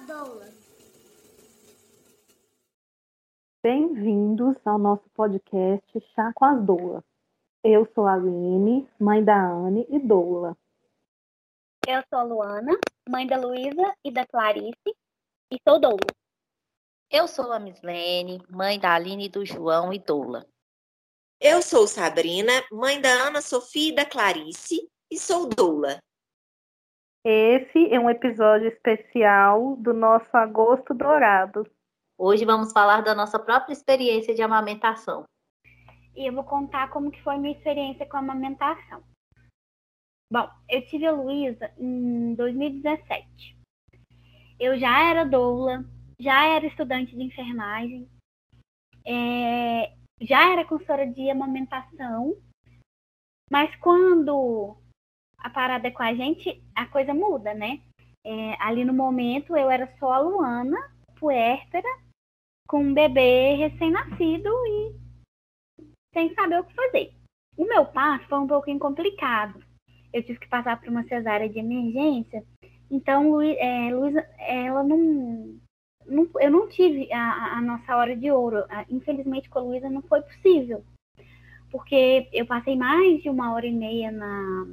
as doulas. Bem-vindos ao nosso podcast Chá com as Doulas. Eu sou a Aline, mãe da Anne e doula. Eu sou a Luana, mãe da Luísa e da Clarice, e sou doula. Eu sou a Mislene, mãe da Aline e do João e doula. Eu sou Sabrina, mãe da Ana Sofia e da Clarice, e sou doula. Esse é um episódio especial do nosso Agosto Dourado. Hoje vamos falar da nossa própria experiência de amamentação. E eu vou contar como que foi minha experiência com a amamentação. Bom, eu tive a Luísa em 2017. Eu já era doula, já era estudante de enfermagem, é, já era consultora de amamentação, mas quando a parada é com a gente, a coisa muda, né? É, ali no momento eu era só a Luana, puérpera, com um bebê recém-nascido e sem saber o que fazer. O meu parto foi um pouquinho complicado. Eu tive que passar por uma cesárea de emergência, então é, Luísa, ela não, não, Eu não tive a, a nossa hora de ouro. Infelizmente com a Luísa não foi possível. Porque eu passei mais de uma hora e meia na,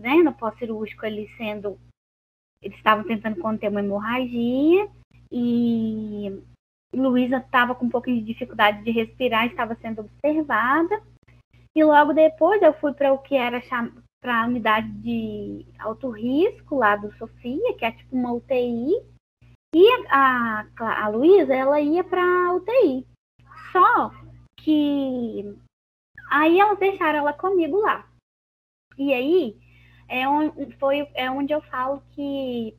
né, no pós-cirúrgico ali sendo. Eles estavam tentando conter uma hemorragia e Luísa estava com um pouco de dificuldade de respirar, estava sendo observada. E logo depois eu fui para o que era para a unidade de alto risco lá do Sofia, que é tipo uma UTI. E a, a, a Luísa, ela ia para UTI. Só que aí elas deixaram ela comigo lá. E aí é onde, foi, é onde eu falo que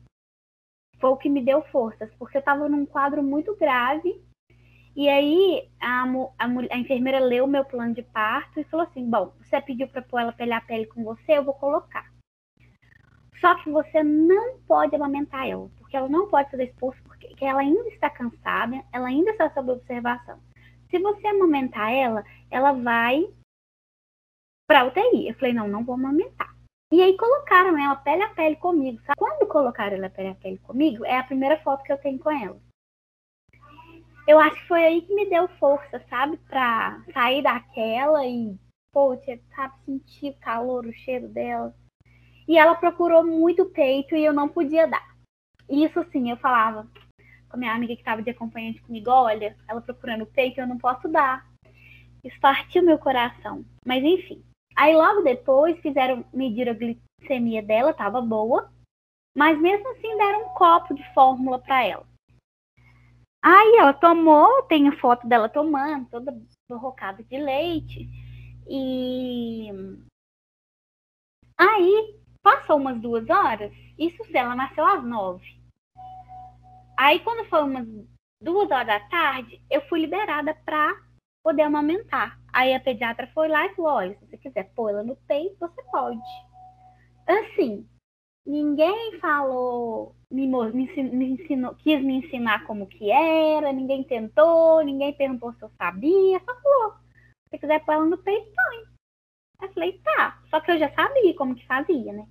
foi o que me deu forças, porque eu estava num quadro muito grave. E aí a, a, a, enfermeira leu meu plano de parto e falou assim: Bom, você pediu para pôr ela pelhar a pele com você, eu vou colocar. Só que você não pode amamentar ela, porque ela não pode fazer esforço, porque ela ainda está cansada, ela ainda está sob observação. Se você amamentar ela, ela vai para UTI. Eu falei: Não, não vou amamentar. E aí colocaram ela pele a pele comigo. Sabe? Quando colocaram ela pele a pele comigo, é a primeira foto que eu tenho com ela. Eu acho que foi aí que me deu força, sabe? Pra sair daquela e, pô, sabe, sentir o calor, o cheiro dela. E ela procurou muito peito e eu não podia dar. Isso sim, eu falava com a minha amiga que estava de acompanhante comigo, olha, ela procurando peito, eu não posso dar. Isso partiu meu coração. Mas enfim, Aí logo depois fizeram medir a glicemia dela, estava boa, mas mesmo assim deram um copo de fórmula para ela. Aí ela tomou, tem a foto dela tomando, toda borrocada de leite. E aí passou umas duas horas, isso ela nasceu às nove. Aí quando foi umas duas horas da tarde, eu fui liberada para poder amamentar. Aí a pediatra foi lá e falou: olha, se você quiser pôr ela no peito, você pode. Assim, ninguém falou, me, me, me ensinou, quis me ensinar como que era, ninguém tentou, ninguém perguntou se eu sabia, só falou: se você quiser pôr ela no peito, põe. Eu falei: tá. Só que eu já sabia como que fazia, né?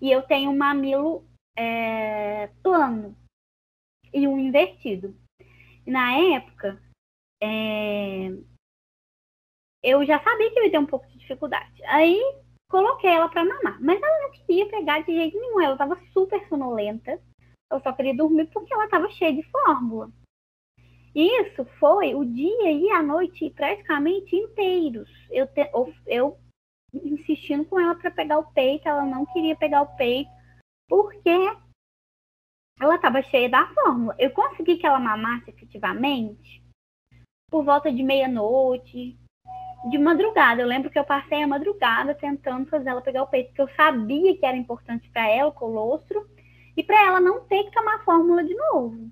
E eu tenho um mamilo é, plano e um invertido. E na época, é... eu já sabia que eu ia ter um pouco de dificuldade. Aí coloquei ela para mamar, mas ela não queria pegar de jeito nenhum. Ela estava super sonolenta. Eu só queria dormir porque ela estava cheia de fórmula. Isso foi o dia e a noite praticamente inteiros. Eu, te, eu insistindo com ela para pegar o peito, ela não queria pegar o peito, porque ela estava cheia da fórmula. Eu consegui que ela mamasse efetivamente por volta de meia-noite, de madrugada. Eu lembro que eu passei a madrugada tentando fazer ela pegar o peito, porque eu sabia que era importante para ela o colostro e para ela não ter que tomar fórmula de novo.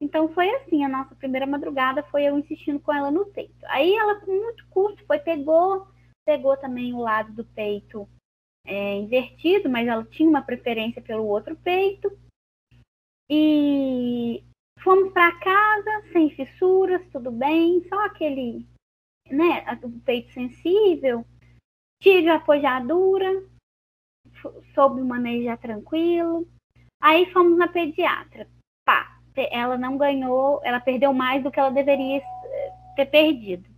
Então foi assim, a nossa primeira madrugada foi eu insistindo com ela no peito. Aí ela com muito custo foi pegou, pegou também o lado do peito é, invertido, mas ela tinha uma preferência pelo outro peito. E Fomos para casa sem fissuras, tudo bem, só aquele, né, o peito sensível. Tive a apoiadura, soube manejar tranquilo. Aí fomos na pediatra. Pá, ela não ganhou, ela perdeu mais do que ela deveria eh, ter perdido.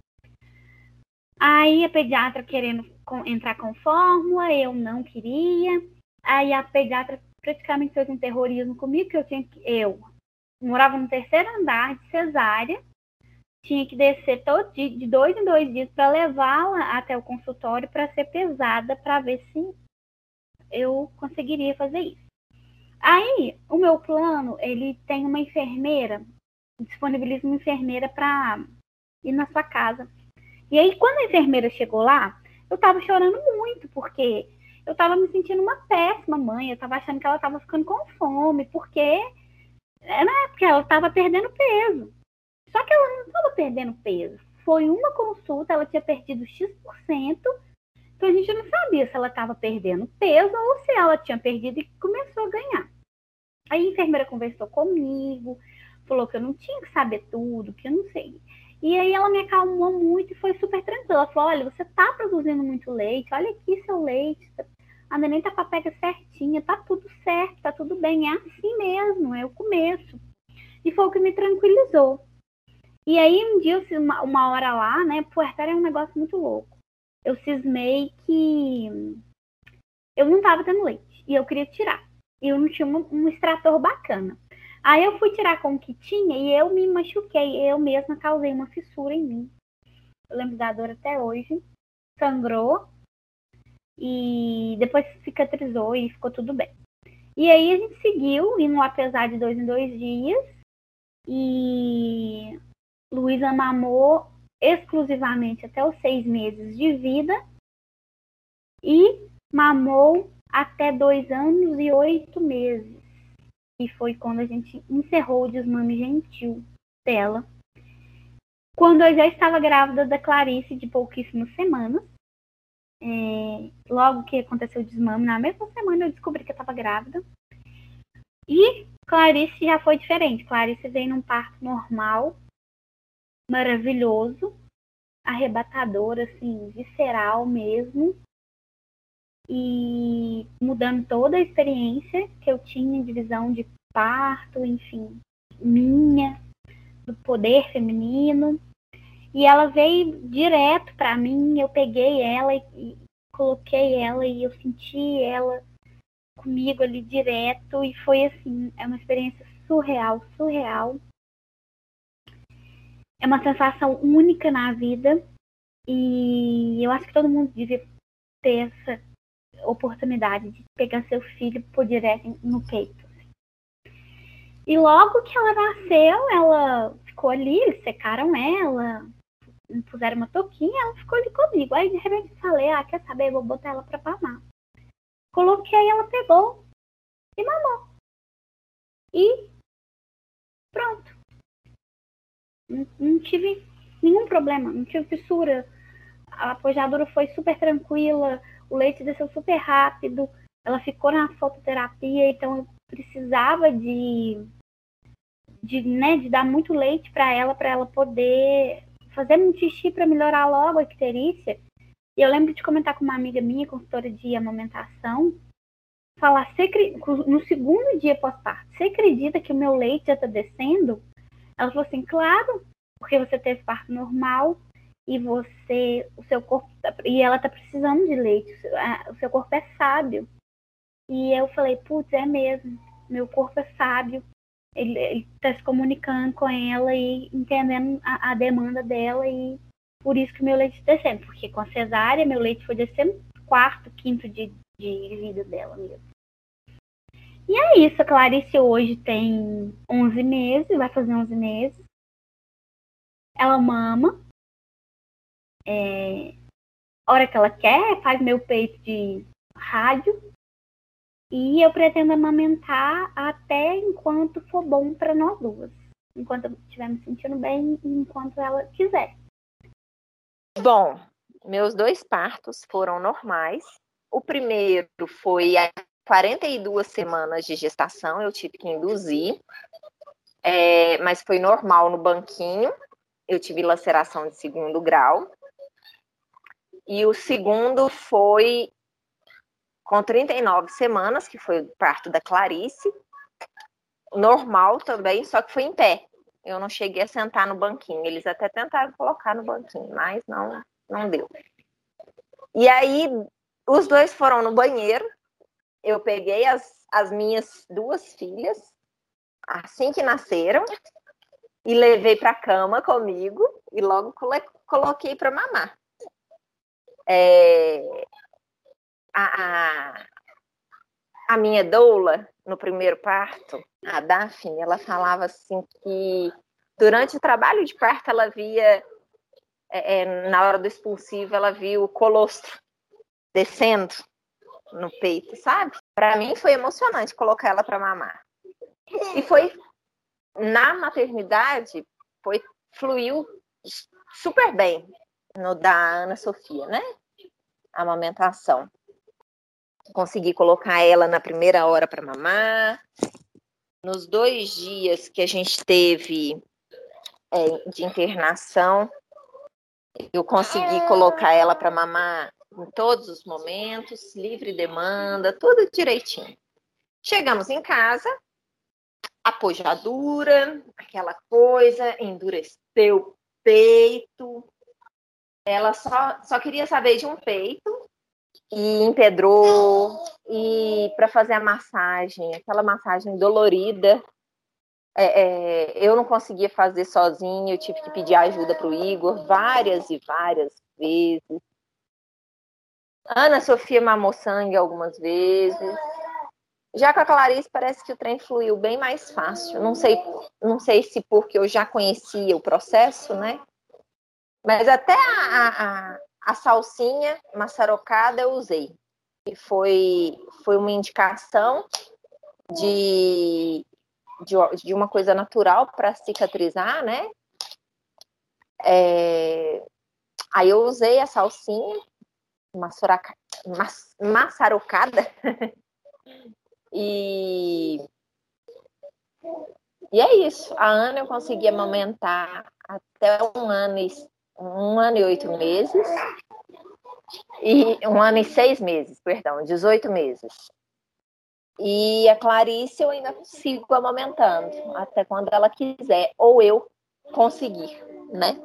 Aí a pediatra querendo entrar com fórmula, eu não queria. Aí a pediatra praticamente fez um terrorismo comigo, que eu tinha que. Eu morava no terceiro andar de cesárea, tinha que descer todo dia, de dois em dois dias para levá-la até o consultório para ser pesada para ver se eu conseguiria fazer isso. Aí, o meu plano, ele tem uma enfermeira, disponibiliza uma enfermeira para ir na sua casa. E aí, quando a enfermeira chegou lá, eu tava chorando muito, porque eu tava me sentindo uma péssima mãe, eu tava achando que ela tava ficando com fome, porque, né, porque ela tava perdendo peso. Só que ela não tava perdendo peso. Foi uma consulta, ela tinha perdido X%, então a gente não sabia se ela estava perdendo peso ou se ela tinha perdido e começou a ganhar. Aí a enfermeira conversou comigo, falou que eu não tinha que saber tudo, que eu não sei. E aí ela me acalmou muito e foi super tranquila. Ela falou, olha, você tá produzindo muito leite, olha aqui seu leite, a neném tá com a pega certinha, tá tudo certo, tá tudo bem, é assim mesmo, é o começo. E foi o que me tranquilizou. E aí um dia, uma, uma hora lá, né, puerpério é um negócio muito louco. Eu cismei que eu não tava tendo leite e eu queria tirar. E eu não tinha um, um extrator bacana. Aí eu fui tirar com o que tinha e eu me machuquei. Eu mesma causei uma fissura em mim. Eu lembro da dor até hoje. Sangrou. E depois cicatrizou e ficou tudo bem. E aí a gente seguiu, indo lá pesar de dois em dois dias. E Luísa mamou exclusivamente até os seis meses de vida. E mamou até dois anos e oito meses que foi quando a gente encerrou o desmame gentil dela. Quando eu já estava grávida da Clarice de pouquíssimas semanas. É, logo que aconteceu o desmame, na mesma semana eu descobri que eu estava grávida. E Clarice já foi diferente. Clarice veio num parto normal, maravilhoso, arrebatador, assim, visceral mesmo e mudando toda a experiência que eu tinha de visão de parto, enfim, minha, do poder feminino. E ela veio direto para mim, eu peguei ela e, e coloquei ela e eu senti ela comigo ali direto e foi assim, é uma experiência surreal, surreal. É uma sensação única na vida e eu acho que todo mundo devia ter essa oportunidade de pegar seu filho por direto no peito. E logo que ela nasceu, ela ficou ali, eles secaram ela, puseram uma touquinha, ela ficou ali comigo. Aí de repente falei, ah, quer saber, vou botar ela pra mamar. Coloquei, ela pegou e mamou. E pronto. Não, não tive nenhum problema, não tive fissura. A apojadura foi super tranquila, o leite desceu super rápido, ela ficou na fototerapia, então eu precisava de, de, né, de dar muito leite para ela, para ela poder fazer um xixi para melhorar logo a icterícia. E eu lembro de comentar com uma amiga minha, consultora de amamentação, falar, no segundo dia pós-parto, você acredita que o meu leite já está descendo? Ela falou assim, claro, porque você teve parto normal, e você, o seu corpo, tá, e ela tá precisando de leite, o seu corpo é sábio. E eu falei, putz, é mesmo, meu corpo é sábio, ele, ele tá se comunicando com ela e entendendo a, a, demanda dela e por isso que meu leite tá descendo, porque com a cesárea meu leite foi descendo quarto, quinto de, de vida dela mesmo. E é isso, a Clarice hoje tem 11 meses, vai fazer 11 meses. Ela mama, é, hora que ela quer, faz meu peito de rádio. E eu pretendo amamentar até enquanto for bom para nós duas. Enquanto eu estiver me sentindo bem e enquanto ela quiser. Bom, meus dois partos foram normais. O primeiro foi a 42 semanas de gestação, eu tive que induzir. É, mas foi normal no banquinho. Eu tive laceração de segundo grau. E o segundo foi com 39 semanas, que foi o parto da Clarice. normal também, só que foi em pé. Eu não cheguei a sentar no banquinho. Eles até tentaram colocar no banquinho, mas não, não deu. E aí, os dois foram no banheiro. Eu peguei as, as minhas duas filhas, assim que nasceram, e levei para a cama comigo e logo coloquei para mamar. É, a, a, minha doula, no primeiro parto, a Daphne, ela falava assim que durante o trabalho de parto ela via, é, é, na hora do expulsivo, ela viu o colostro descendo no peito, sabe? Para mim foi emocionante colocar ela para mamar. E foi na maternidade, foi fluiu super bem no da Ana Sofia, né? A amamentação consegui colocar ela na primeira hora para mamar. Nos dois dias que a gente teve é, de internação, eu consegui colocar ela para mamar em todos os momentos, livre demanda, tudo direitinho. Chegamos em casa, apojadura, aquela coisa, endureceu o peito. Ela só, só queria saber de um peito e empedrou, e para fazer a massagem, aquela massagem dolorida. É, é, eu não conseguia fazer sozinha, eu tive que pedir ajuda para o Igor várias e várias vezes. Ana Sofia mamou sangue algumas vezes. Já com a Clarice parece que o trem fluiu bem mais fácil. Não sei, não sei se porque eu já conhecia o processo, né? Mas até a, a, a salsinha maçarocada eu usei. E foi, foi uma indicação de, de, de uma coisa natural para cicatrizar, né? É, aí eu usei a salsinha maçaraca, mas, maçarocada e e é isso. A Ana eu consegui amamentar até um ano e um ano e oito meses. E um ano e seis meses, perdão, 18 meses. E a Clarice eu ainda sigo amamentando, até quando ela quiser, ou eu conseguir, né?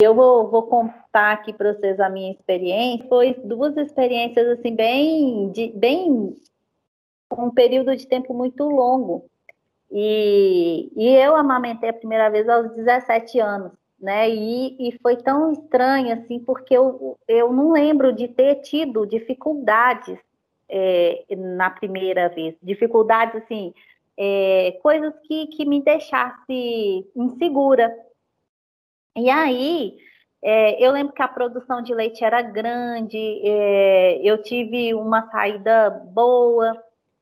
Eu vou, vou contar aqui para vocês a minha experiência. Foi duas experiências assim bem, de, bem um período de tempo muito longo. E, e eu amamentei a primeira vez aos 17 anos né? E, e foi tão estranho assim, porque eu, eu não lembro de ter tido dificuldades é, na primeira vez, dificuldades assim, é, coisas que, que me deixasse insegura. E aí, é, eu lembro que a produção de leite era grande, é, eu tive uma saída boa,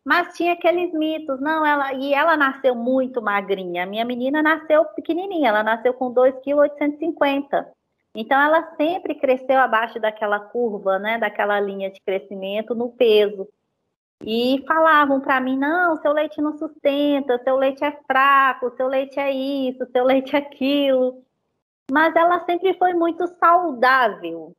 mas tinha aqueles mitos, não, ela e ela nasceu muito magrinha. A minha menina nasceu pequenininha, ela nasceu com 2,850 kg. Então ela sempre cresceu abaixo daquela curva, né, daquela linha de crescimento no peso. E falavam para mim: "Não, seu leite não sustenta, seu leite é fraco, seu leite é isso, seu leite é aquilo". Mas ela sempre foi muito saudável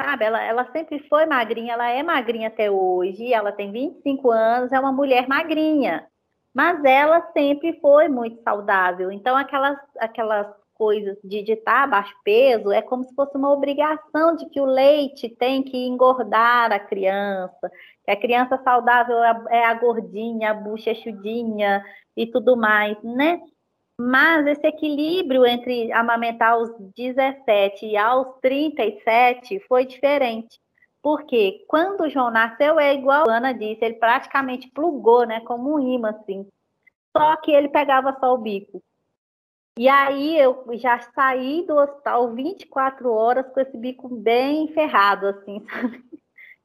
sabe? Ela, ela sempre foi magrinha, ela é magrinha até hoje, ela tem 25 anos, é uma mulher magrinha, mas ela sempre foi muito saudável. Então, aquelas, aquelas coisas de estar baixo peso é como se fosse uma obrigação de que o leite tem que engordar a criança, que a criança saudável é, é a gordinha, a bochechudinha e tudo mais, né? Mas esse equilíbrio entre amamentar aos 17 e aos 37 foi diferente. Porque quando o João nasceu, é igual a Ana disse, ele praticamente plugou, né? Como um imã, assim. Só que ele pegava só o bico. E aí eu já saí do hospital 24 horas com esse bico bem ferrado, assim, sabe?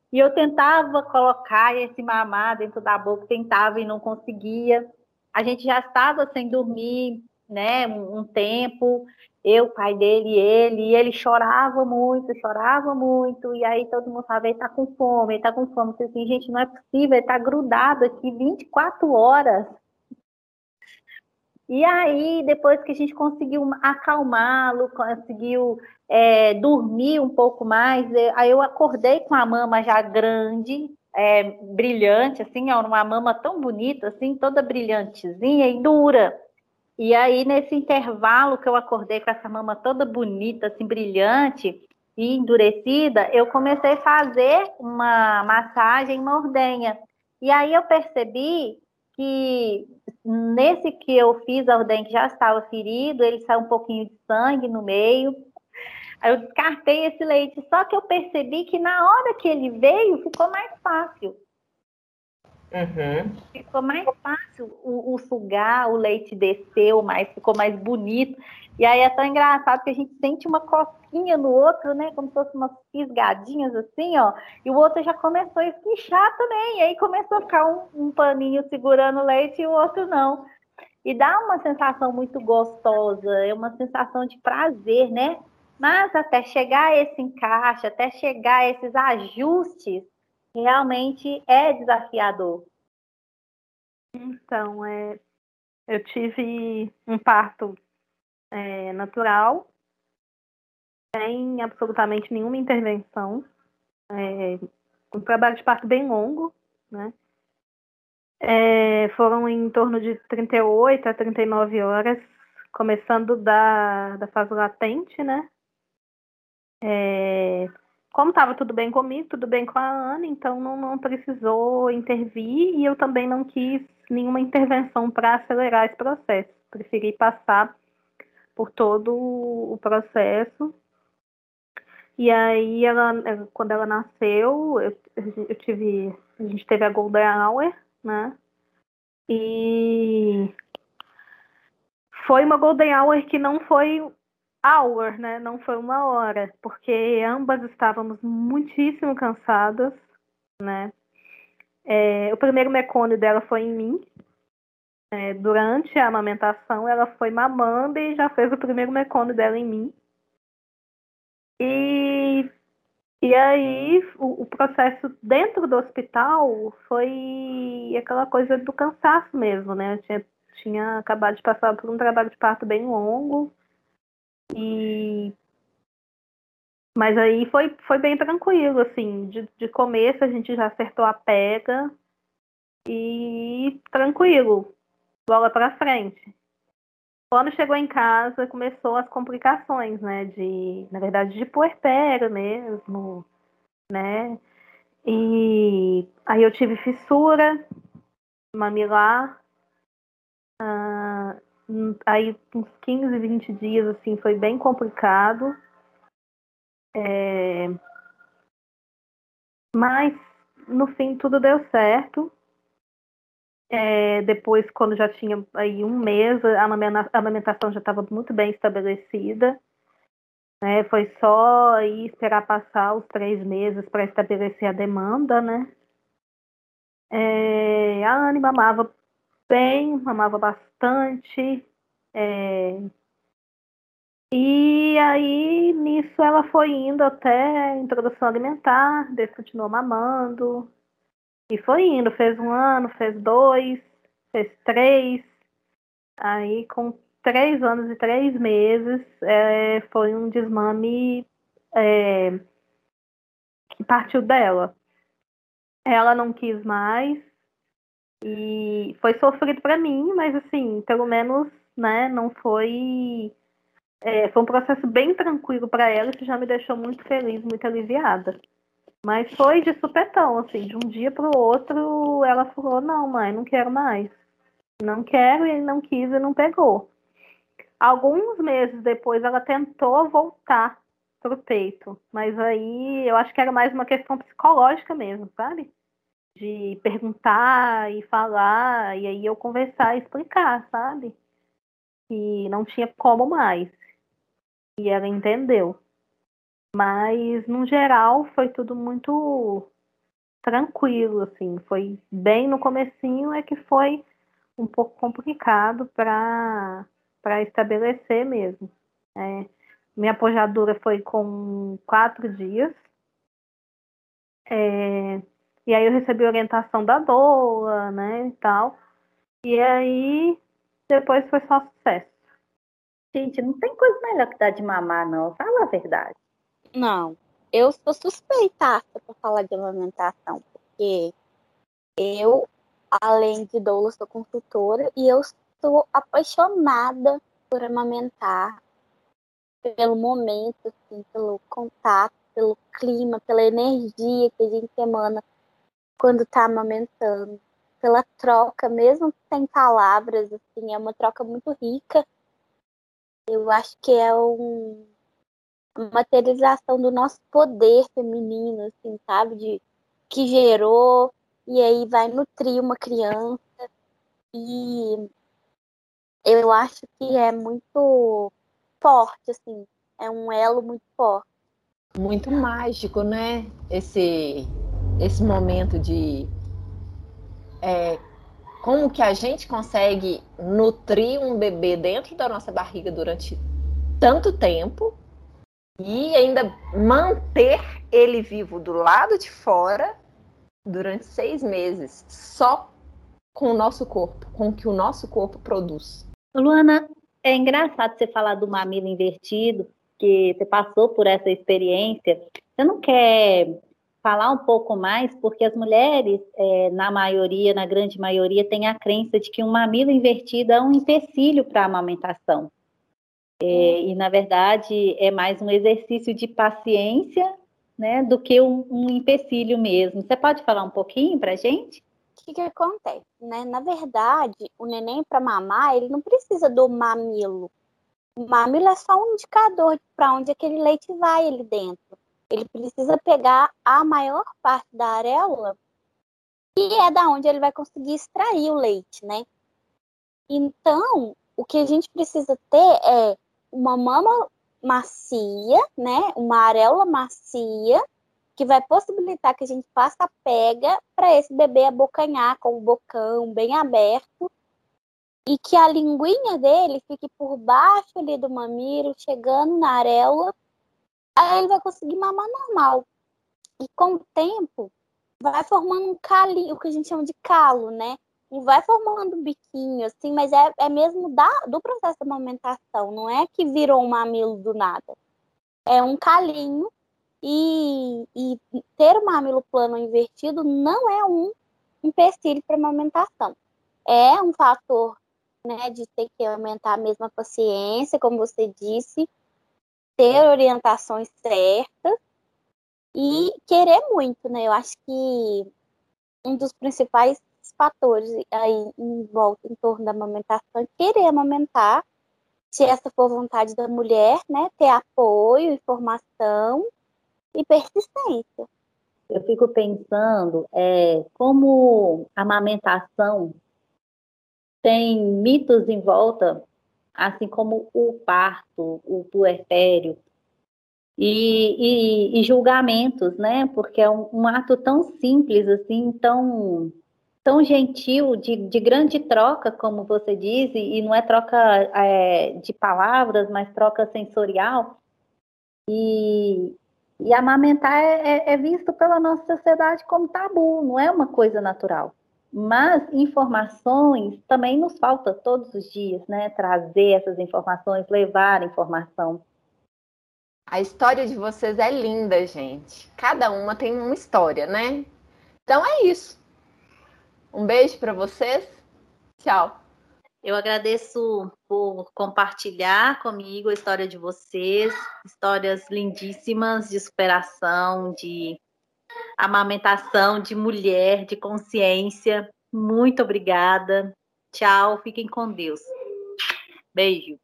E eu tentava colocar esse mamar dentro da boca, tentava e não conseguia a gente já estava sem dormir, né, um, um tempo, eu, pai dele ele, e ele chorava muito, chorava muito, e aí todo mundo falava, ele tá com fome, ele tá com fome, eu assim, gente, não é possível, ele tá grudado aqui 24 horas. E aí, depois que a gente conseguiu acalmá-lo, conseguiu é, dormir um pouco mais, aí eu acordei com a mama já grande, é, brilhante, assim, ó, uma mama tão bonita, assim, toda brilhantezinha e dura. E aí, nesse intervalo que eu acordei com essa mama toda bonita, assim, brilhante e endurecida, eu comecei a fazer uma massagem mordenha. E aí eu percebi que nesse que eu fiz a ordem que já estava ferido, ele saiu um pouquinho de sangue no meio. Aí eu descartei esse leite, só que eu percebi que na hora que ele veio, ficou mais fácil. Uhum. Ficou mais fácil o, o, sugar, o leite desceu mais, ficou mais bonito. E aí é tão engraçado que a gente sente uma cosquinha no outro, né? Como se fossem umas fisgadinhas assim, ó. E o outro já começou a esquichar também. E aí começou a ficar um, um paninho segurando o leite e o outro não. E dá uma sensação muito gostosa, é uma sensação de prazer, né? Mas até chegar a esse encaixe, até chegar a esses ajustes, realmente é desafiador. Então, é, eu tive um parto é, natural, sem absolutamente nenhuma intervenção, é, um trabalho de parto bem longo, né? É, foram em torno de 38 a 39 horas, começando da, da fase latente, né? É, como estava tudo bem comigo, tudo bem com a Ana, então não, não precisou intervir e eu também não quis nenhuma intervenção para acelerar esse processo. Preferi passar por todo o processo. E aí, ela, quando ela nasceu, eu, eu tive, a gente teve a Golden Hour, né? E foi uma Golden Hour que não foi hour, né? Não foi uma hora, porque ambas estávamos muitíssimo cansadas, né? É, o primeiro mecônio dela foi em mim. É, durante a amamentação, ela foi mamando e já fez o primeiro mecônio dela em mim. E, e aí, o, o processo dentro do hospital foi aquela coisa do cansaço mesmo, né? Eu tinha, tinha acabado de passar por um trabalho de parto bem longo e mas aí foi, foi bem tranquilo, assim, de, de começo a gente já acertou a pega e tranquilo, bola para frente. Quando chegou em casa, começou as complicações, né, de, na verdade, de puerpério mesmo, né, e aí eu tive fissura mamilar, ah, aí uns 15, 20 dias assim foi bem complicado. É... Mas no fim tudo deu certo. É, depois, quando já tinha aí um mês, a amamentação já estava muito bem estabelecida. É, foi só aí esperar passar os três meses para estabelecer a demanda, né? É, a Anne mamava bem, mamava bastante. É... E aí, nisso, ela foi indo até introdução alimentar, depois continuou mamando. E foi indo, fez um ano, fez dois, fez três. Aí, com três anos e três meses, é, foi um desmame é, que partiu dela. Ela não quis mais, e foi sofrido para mim, mas assim, pelo menos, né, não foi. É, foi um processo bem tranquilo para ela, que já me deixou muito feliz, muito aliviada. Mas foi de supetão, assim, de um dia para o outro, ela falou: não, mãe, não quero mais. Não quero, e ele não quis e não pegou. Alguns meses depois, ela tentou voltar pro peito, mas aí eu acho que era mais uma questão psicológica mesmo, sabe? De perguntar e falar, e aí eu conversar e explicar, sabe? Que não tinha como mais. E ela entendeu. Mas, no geral, foi tudo muito tranquilo, assim. Foi bem no comecinho é que foi um pouco complicado para estabelecer mesmo. É, minha apojadura foi com quatro dias. É, e aí eu recebi orientação da doula, né, e tal. E aí depois foi só sucesso. Gente, não tem coisa melhor que dar de mamar, não. Fala a verdade. Não. Eu sou suspeitaça para falar de amamentação, porque eu, além de doula, sou consultora e eu sou apaixonada por amamentar, pelo momento, assim, pelo contato, pelo clima, pela energia que a gente emana quando está amamentando, pela troca, mesmo sem palavras, assim, é uma troca muito rica. Eu acho que é um, uma materialização do nosso poder feminino, assim, sabe? De, que gerou e aí vai nutrir uma criança. E eu acho que é muito forte, assim, é um elo muito forte. Muito mágico, né? Esse, esse momento de é, como que a gente consegue nutrir um bebê dentro da nossa barriga durante tanto tempo e ainda manter ele vivo do lado de fora durante seis meses, só com o nosso corpo, com o que o nosso corpo produz. Luana, é engraçado você falar do mamilo invertido, que você passou por essa experiência. Você não quer falar um pouco mais, porque as mulheres, é, na maioria, na grande maioria, têm a crença de que um mamilo invertido é um empecilho para a amamentação. É, e, na verdade, é mais um exercício de paciência né, do que um, um empecilho mesmo. Você pode falar um pouquinho para a gente? O que, que acontece? Né? Na verdade, o neném para mamar, ele não precisa do mamilo. O mamilo é só um indicador para onde aquele leite vai ali dentro. Ele precisa pegar a maior parte da areola, e é da onde ele vai conseguir extrair o leite, né? Então, o que a gente precisa ter é uma mama macia, né? Uma areola macia que vai possibilitar que a gente faça a pega para esse bebê abocanhar com o bocão bem aberto e que a linguinha dele fique por baixo ali do mamilo, chegando na areola, aí ele vai conseguir mamar normal. E com o tempo, vai formando um calinho, o que a gente chama de calo, né? e vai formando um biquinho, assim, mas é, é mesmo da, do processo da amamentação, não é que virou um mamilo do nada. É um calinho e, e ter o mamilo plano invertido não é um empecilho para amamentação. É um fator né, de ter que aumentar a mesma paciência, como você disse, ter orientações certas e querer muito, né? Eu acho que um dos principais fatores aí em volta, em torno da amamentação, querer amamentar, se essa for vontade da mulher, né, ter apoio, informação e persistência. Eu fico pensando é, como a amamentação tem mitos em volta, assim como o parto, o puerpério, e, e, e julgamentos, né? Porque é um, um ato tão simples, assim, tão tão gentil, de, de grande troca, como você diz, e, não é troca é, de palavras, mas troca sensorial. E, e amamentar é, é, é visto pela nossa sociedade como tabu, não é uma coisa natural. Mas informações também nos falta todos os dias, né? Trazer essas informações, levar informação. A história de vocês é linda, gente. Cada uma tem uma história, né? Então é isso. Um beijo para vocês. Tchau. Eu agradeço por compartilhar comigo a história de vocês, histórias lindíssimas de superação, de amamentação, de mulher, de consciência. Muito obrigada. Tchau, fiquem com Deus. Beijo.